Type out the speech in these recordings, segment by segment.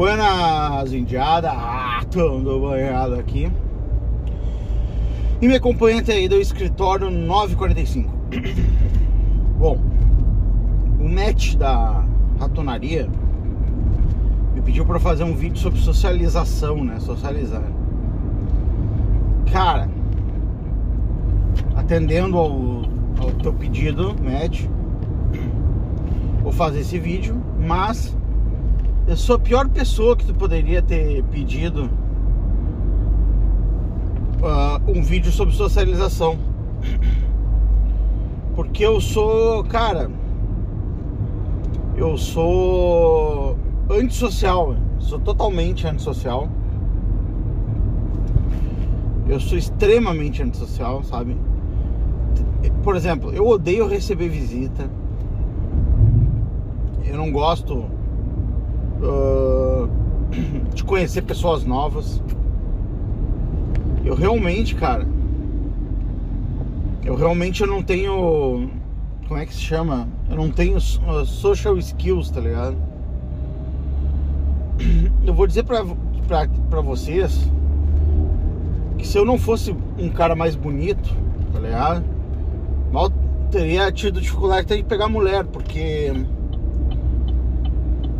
Buenas indiada, ah, todo banhado aqui. E me acompanhante aí do escritório 945. Bom, o match da ratonaria me pediu para fazer um vídeo sobre socialização, né? Socializar. Cara, atendendo ao, ao teu pedido, match, vou fazer esse vídeo, mas eu sou a pior pessoa que tu poderia ter pedido uh, um vídeo sobre socialização. Porque eu sou, cara, eu sou antissocial, sou totalmente antissocial. Eu sou extremamente antissocial, sabe? Por exemplo, eu odeio receber visita. Eu não gosto uh, de conhecer pessoas novas. Eu realmente, cara, eu realmente eu não tenho, como é que se chama? Eu não tenho social skills, tá ligado? Eu vou dizer pra, pra, pra vocês que se eu não fosse um cara mais bonito, tá ligado? Mal teria tido dificuldade até de pegar mulher, porque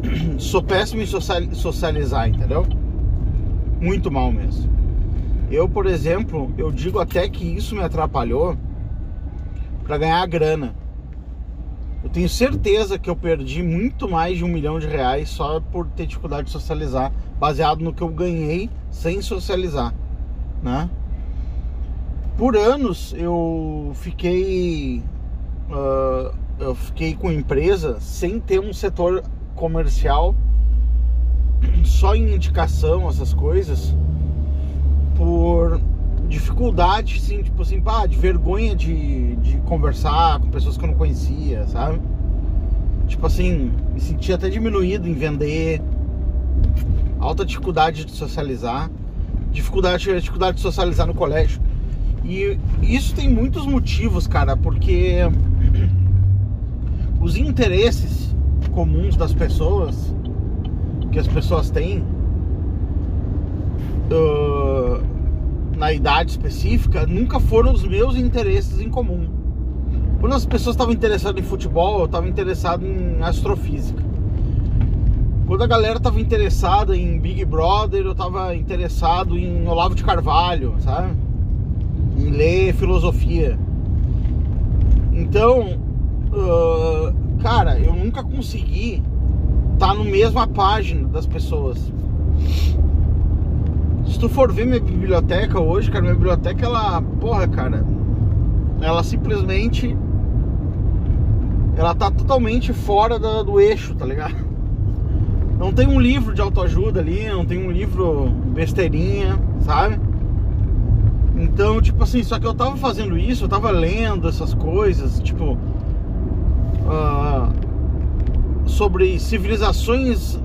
sou péssimo em socializar, entendeu? Muito mal mesmo. Eu, por exemplo, eu digo até que isso me atrapalhou para ganhar grana. Eu tenho certeza que eu perdi muito mais de um milhão de reais só por ter dificuldade de socializar, baseado no que eu ganhei sem socializar, né? Por anos eu fiquei uh, eu fiquei com empresa sem ter um setor comercial só em indicação, essas coisas, por dificuldade, sim, tipo assim, pá, de vergonha de, de conversar com pessoas que eu não conhecia, sabe? Tipo assim, me sentia até diminuído em vender, alta dificuldade de socializar, dificuldade, dificuldade de socializar no colégio. E isso tem muitos motivos, cara, porque os interesses comuns das pessoas, que as pessoas têm, uh, na idade específica, nunca foram os meus interesses em comum. Quando as pessoas estavam interessadas em futebol, eu estava interessado em astrofísica. Quando a galera estava interessada em Big Brother, eu estava interessado em Olavo de Carvalho, sabe? Em ler filosofia. Então, uh, cara, eu nunca consegui estar tá no mesma página das pessoas. Se tu for ver minha biblioteca hoje, cara, minha biblioteca ela, porra, cara, ela simplesmente ela tá totalmente fora do, do eixo, tá ligado? Não tem um livro de autoajuda ali, não tem um livro besteirinha, sabe? Então, tipo assim, só que eu tava fazendo isso, eu tava lendo essas coisas, tipo, uh, sobre civilizações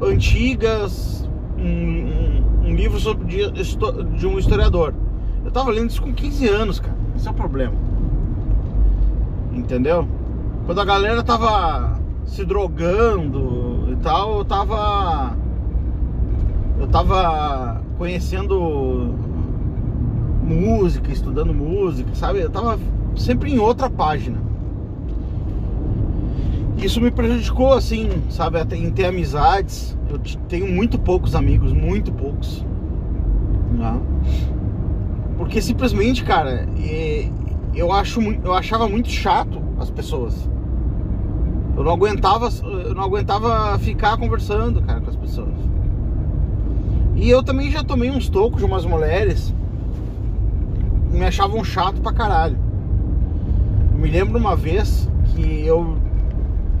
antigas, um, um, um livro sobre de, de, um historiador. Eu tava lendo isso com 15 anos, cara. Esse é o problema. Entendeu? Quando a galera tava se drogando e tal, eu tava. Eu tava conhecendo música, estudando música, sabe? Eu tava sempre em outra página isso me prejudicou, assim, sabe, em ter amizades. Eu tenho muito poucos amigos, muito poucos. Né? Porque simplesmente, cara, eu, acho, eu achava muito chato as pessoas. Eu não aguentava, eu não aguentava ficar conversando, cara, com as pessoas. E eu também já tomei uns tocos de umas mulheres me achavam chato pra caralho. Eu me lembro uma vez que eu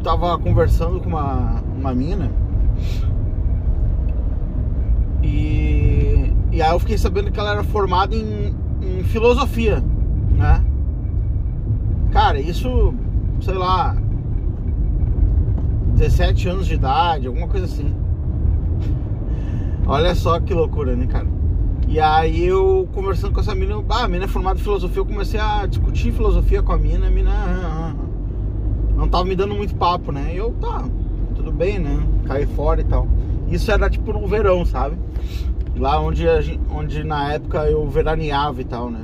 tava conversando com uma, uma mina e, e aí eu fiquei sabendo que ela era formada em, em filosofia, né? Cara, isso, sei lá, 17 anos de idade, alguma coisa assim. Olha só que loucura, né, cara? E aí eu conversando com essa mina, ah, a mina é formada em filosofia, eu comecei a discutir filosofia com a mina, a mina. Ah, ah, ah não tava me dando muito papo, né? Eu, tá, tudo bem, né? Caí fora e tal. Isso era tipo no verão, sabe? Lá onde, gente, onde na época eu veraneava e tal, né?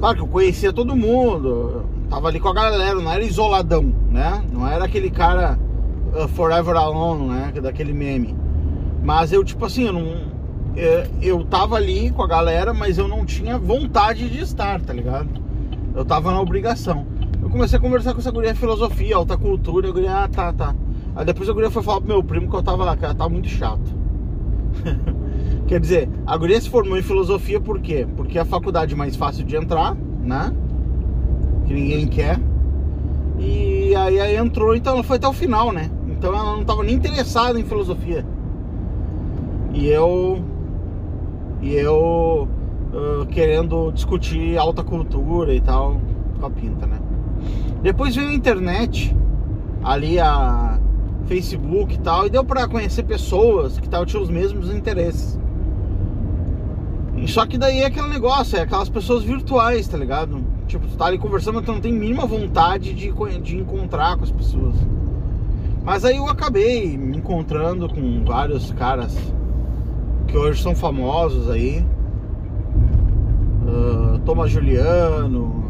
Claro que eu conhecia todo mundo, tava ali com a galera, não era isoladão, né? Não era aquele cara uh, forever alone, né? Daquele meme. Mas eu, tipo assim, eu não. Eu, eu tava ali com a galera, mas eu não tinha vontade de estar, tá ligado? Eu tava na obrigação. Comecei a conversar com essa guria filosofia, alta cultura, eu guria, ah, tá, tá. Aí depois a guria foi falar pro meu primo que eu tava lá, que ela tava muito chato. Quer dizer, a guria se formou em filosofia por quê? Porque é a faculdade mais fácil de entrar, né? Que ninguém quer. E aí, aí entrou, então ela foi até o final, né? Então ela não estava nem interessada em filosofia. E eu. E eu. Uh, querendo discutir alta cultura e tal com a pinta, né? Depois veio a internet, ali a Facebook e tal, e deu para conhecer pessoas que tal, tinham os mesmos interesses. Só que daí é aquele negócio, é aquelas pessoas virtuais, tá ligado? Tipo, tu tá ali conversando, mas tu não tem mínima vontade de, de encontrar com as pessoas. Mas aí eu acabei me encontrando com vários caras que hoje são famosos aí. Uh, Thomas Juliano.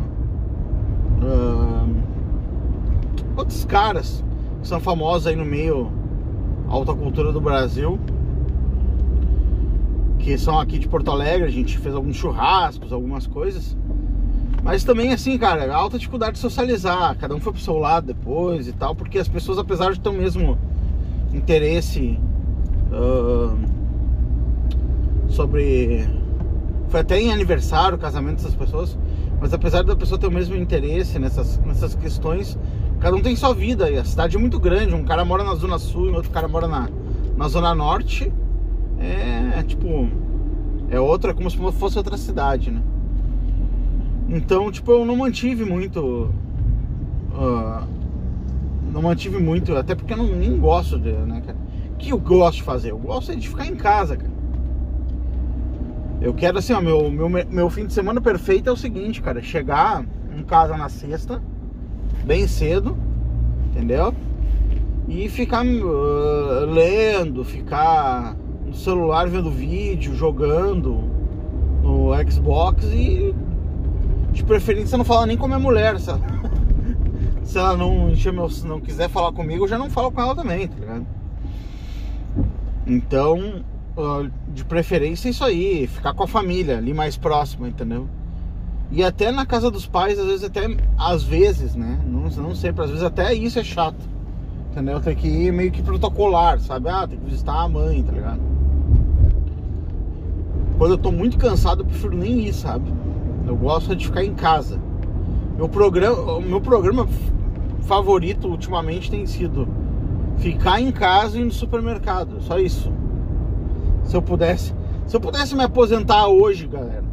Uh, outros caras que são famosos aí no meio alta cultura do Brasil que são aqui de Porto Alegre, a gente fez alguns churrascos, algumas coisas. Mas também, assim, cara, alta dificuldade de socializar, cada um foi pro seu lado depois e tal, porque as pessoas, apesar de ter o mesmo interesse uh, sobre. Foi até em aniversário, casamento dessas pessoas, mas apesar da pessoa ter o mesmo interesse nessas, nessas questões, cada um tem sua vida e a cidade é muito grande. Um cara mora na Zona Sul e outro cara mora na, na Zona Norte é, é tipo. É outra, como se fosse outra cidade, né? Então, tipo, eu não mantive muito. Uh, não mantive muito, até porque eu não, nem gosto de, né, cara? O que eu gosto de fazer? Eu gosto é de ficar em casa, cara. Eu quero assim, ó, meu, meu, meu fim de semana perfeito é o seguinte, cara, chegar em casa na sexta, bem cedo, entendeu? E ficar uh, lendo, ficar no celular vendo vídeo, jogando no Xbox e de preferência não falar nem com a minha mulher, se ela, se ela não meu, não quiser falar comigo, eu já não falo com ela também, tá ligado? Então, de preferência isso aí, ficar com a família ali mais próxima, entendeu? E até na casa dos pais, às vezes até às vezes, né? Não, não sempre, às vezes até isso é chato. Entendeu? Tem que ir meio que protocolar, sabe? Ah, tem que visitar a mãe, tá ligado? Quando eu tô muito cansado, eu prefiro nem ir, sabe? Eu gosto de ficar em casa. Meu programa, meu programa favorito ultimamente tem sido ficar em casa e ir no supermercado. Só isso. Se eu pudesse, se eu pudesse me aposentar hoje, galera,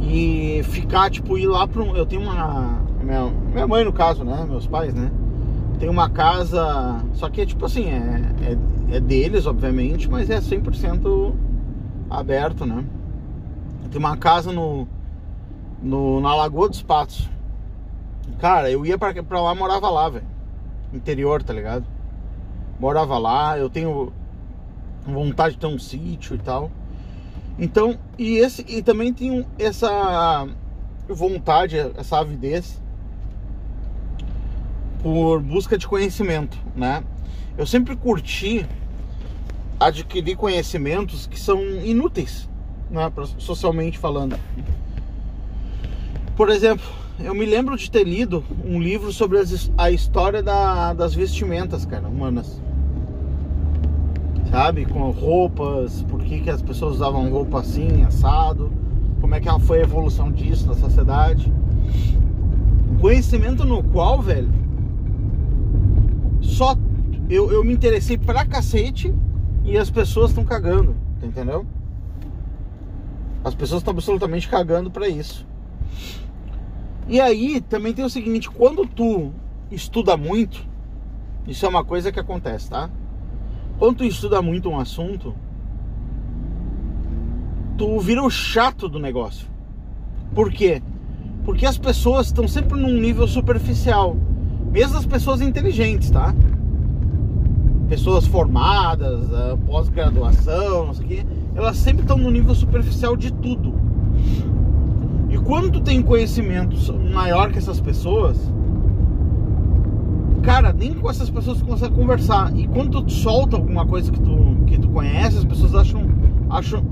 e ficar tipo ir lá para um, eu tenho uma minha, minha mãe no caso, né, meus pais, né? Tem uma casa, só que é tipo assim, é, é, é deles, obviamente, mas é 100% aberto, né? Tem uma casa no, no na Lagoa dos Patos. Cara, eu ia pra, pra lá, morava lá, velho. Interior, tá ligado? Morava lá, eu tenho vontade de ter um sítio e tal. Então, e esse e também tenho essa vontade, essa avidez por busca de conhecimento, né? Eu sempre curti adquirir conhecimentos que são inúteis, né, socialmente falando. Por exemplo, eu me lembro de ter lido um livro sobre as, a história da, das vestimentas, cara, humanas. Sabe? Com roupas, por que, que as pessoas usavam roupa assim, assado, como é que foi a evolução disso na sociedade. Conhecimento no qual, velho, só eu, eu me interessei pra cacete e as pessoas estão cagando, entendeu? As pessoas estão absolutamente cagando para isso. E aí também tem o seguinte, quando tu estuda muito, isso é uma coisa que acontece, tá? Quando tu estuda muito um assunto, tu vira o chato do negócio. Por quê? Porque as pessoas estão sempre num nível superficial. Mesmo as pessoas inteligentes, tá? pessoas formadas, uh, pós-graduação, não sei o quê, elas sempre estão no nível superficial de tudo. E quando tu tem conhecimento maior que essas pessoas, cara, nem com essas pessoas tu consegue conversar. E quando tu solta alguma coisa que tu, que tu conhece, as pessoas acham, acham.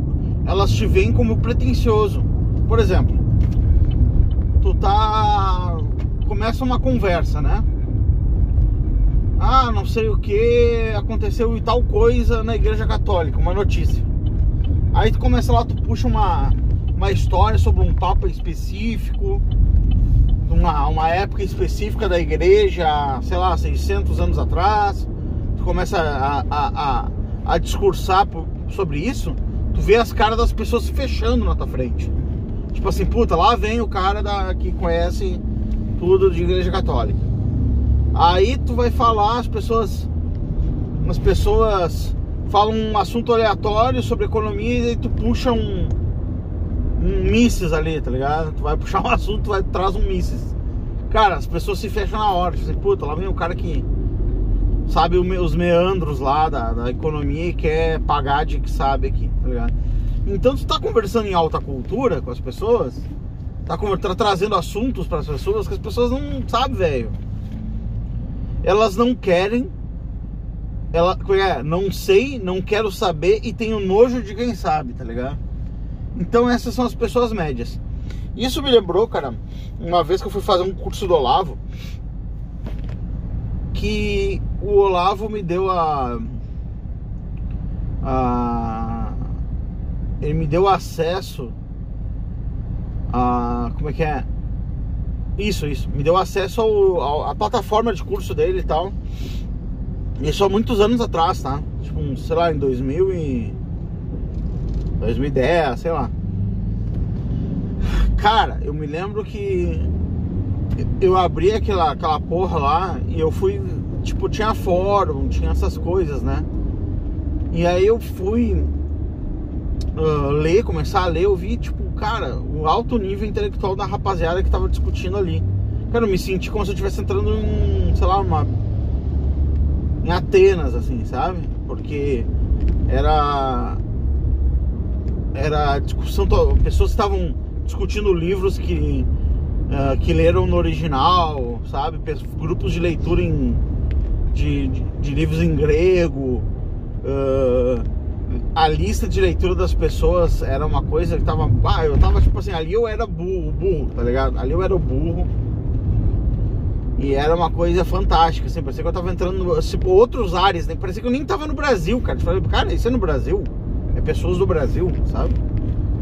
Elas te veem como pretencioso. Por exemplo, tu tá. Começa uma conversa, né? Ah, não sei o que, aconteceu e tal coisa na igreja católica, uma notícia. Aí tu começa lá, tu puxa uma, uma história sobre um papa específico, uma, uma época específica da igreja, sei lá, 600 anos atrás. Tu começa a, a, a, a discursar sobre isso, tu vê as caras das pessoas se fechando na tua frente. Tipo assim, puta, lá vem o cara da, que conhece tudo de igreja católica. Aí tu vai falar, as pessoas. As pessoas falam um assunto aleatório sobre economia e tu puxa um. Um Mises ali, tá ligado? Tu vai puxar um assunto, tu vai traz um Mises. Cara, as pessoas se fecham na hora. Tipo assim, puta, lá vem o cara que sabe os meandros lá da, da economia e quer pagar de que sabe aqui, tá ligado? Então tu tá conversando em alta cultura com as pessoas, tá, tá trazendo assuntos para as pessoas que as pessoas não sabem, velho elas não querem, ela, é, não sei, não quero saber e tenho nojo de quem sabe, tá ligado? Então essas são as pessoas médias. Isso me lembrou, cara, uma vez que eu fui fazer um curso do Olavo, que o Olavo me deu a, a ele me deu acesso a como é que é isso, isso. Me deu acesso ao, à plataforma de curso dele e tal. Isso há muitos anos atrás, tá? Tipo, sei lá, em 2000 e... 2010, sei lá. Cara, eu me lembro que eu abri aquela, aquela porra lá e eu fui, tipo, tinha fórum, tinha essas coisas, né? E aí eu fui uh, ler, começar a ler, eu vi, tipo, cara, o alto nível intelectual da rapaziada que tava discutindo ali. Cara, eu me senti como se eu estivesse entrando em, sei lá, uma. em Atenas, assim, sabe? Porque era. Era discussão. Pessoas estavam discutindo livros que. Uh, que leram no original, sabe? Grupos de leitura em, de, de, de livros em grego. Uh, a lista de leitura das pessoas era uma coisa que tava. Ah, eu tava tipo assim, ali eu era burro, burro, tá ligado? Ali eu era o burro. E era uma coisa fantástica, assim, parecia que eu tava entrando tipo, outros ares, né? Parecia que eu nem tava no Brasil, cara. Falei, cara, isso é no Brasil? É pessoas do Brasil, sabe?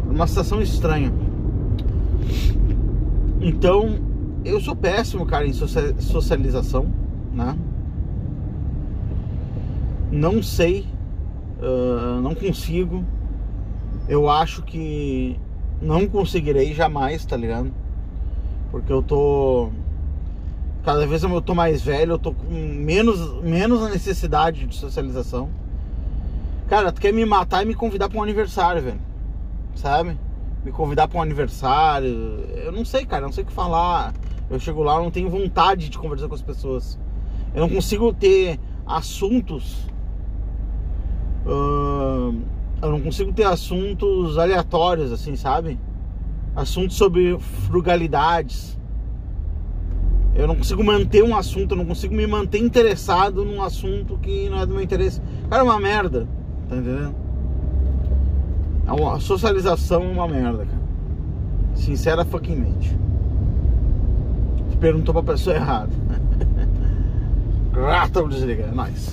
Uma situação estranha. Então, eu sou péssimo, cara, em socialização, né? Não sei Uh, não consigo. Eu acho que não conseguirei jamais, tá ligado? Porque eu tô. Cada vez eu tô mais velho, eu tô com menos, menos a necessidade de socialização. Cara, tu quer me matar e me convidar pra um aniversário, velho. Sabe? Me convidar pra um aniversário. Eu não sei, cara, eu não sei o que falar. Eu chego lá, eu não tenho vontade de conversar com as pessoas. Eu não consigo ter assuntos Uh, eu não consigo ter assuntos aleatórios, assim, sabe? Assuntos sobre frugalidades. Eu não consigo manter um assunto, eu não consigo me manter interessado num assunto que não é do meu interesse. Cara, é uma merda, tá entendendo? A socialização é uma merda, cara. Sincera fucking mente. Perguntou pra pessoa errada. Grata, desligar. É nice.